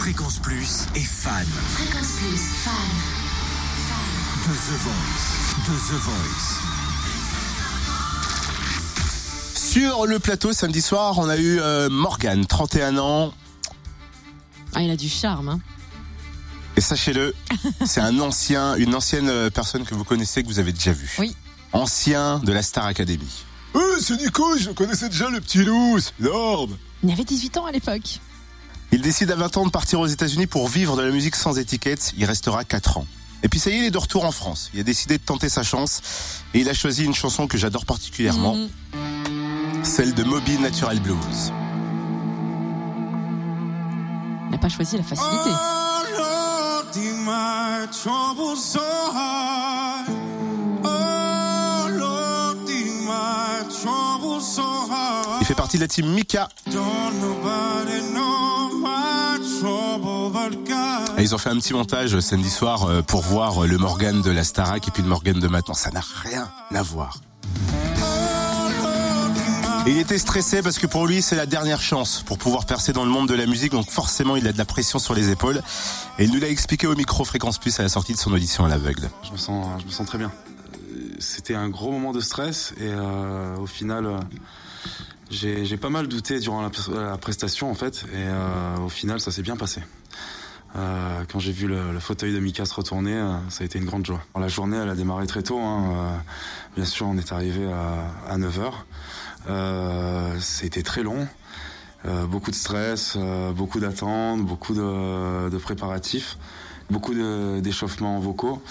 Fréquence Plus est fan. Fréquence Plus, fan. De The Voice. De The Voice. Sur le plateau, samedi soir, on a eu euh, Morgane, 31 ans. Ah, il a du charme. Hein. Et sachez-le, c'est un ancien, une ancienne euh, personne que vous connaissez, que vous avez déjà vu. Oui. Ancien de la Star Academy. Oh, c'est Nico, je connaissais déjà le petit loup, c'est énorme. Il avait 18 ans à l'époque. Il décide à 20 ans de partir aux États-Unis pour vivre de la musique sans étiquette. Il restera 4 ans. Et puis ça y est, il est de retour en France. Il a décidé de tenter sa chance et il a choisi une chanson que j'adore particulièrement, Mhm. celle de Moby Natural Blues. Il n'a pas choisi la facilité. Il fait partie de la team Mika. Ils ont fait un petit montage euh, samedi soir euh, pour voir euh, le Morgan de la Starac et puis le Morgan de maintenant. Ça n'a rien à voir. Il était stressé parce que pour lui, c'est la dernière chance pour pouvoir percer dans le monde de la musique. Donc forcément, il a de la pression sur les épaules. Et il nous l'a expliqué au micro Fréquence Plus à la sortie de son audition à l'aveugle. Je me sens, je me sens très bien. C'était un gros moment de stress et au final, j'ai pas mal douté durant la, prestation en fait et au final, ça s'est bien passé. Euh, quand j'ai vu le, fauteuil de Mika se retourner, euh, ça a été une grande joie. La journée, elle a démarré très tôt. hein, euh, bien sûr, on est arrivé à, à 9h. Euh, C'était très long. Beaucoup de stress, beaucoup d'attentes, beaucoup de, préparatifs, beaucoup d'échauffements vocaux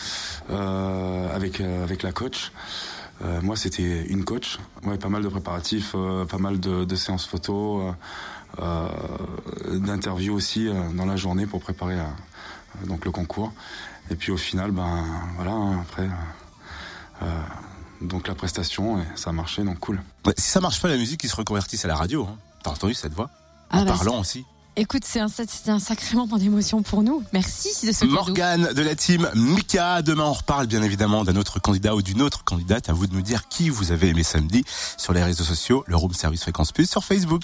avec, avec la coach. Euh, moi, c'était une coach. Ouais, pas mal de préparatifs, euh, pas mal de, de séances photos, euh, euh, d'interviews aussi euh, dans la journée pour préparer euh, donc le concours. Et puis au final, ben voilà, hein, après, euh, euh, donc la prestation, et ça a marché, donc cool. Ouais, si ça marche pas la musique, ils se reconvertissent à la radio. Hein. T'as entendu cette voix? Ah En bah, parlant aussi. Écoute, c'est un, un sacré moment d'émotion pour nous. Merci de ce. Morgane de la team Mika. Demain, on reparle bien évidemment d'un autre candidat ou d'une autre candidate. À vous de nous dire qui vous avez aimé samedi sur les réseaux sociaux, le Room Service Fréquence Plus sur Facebook.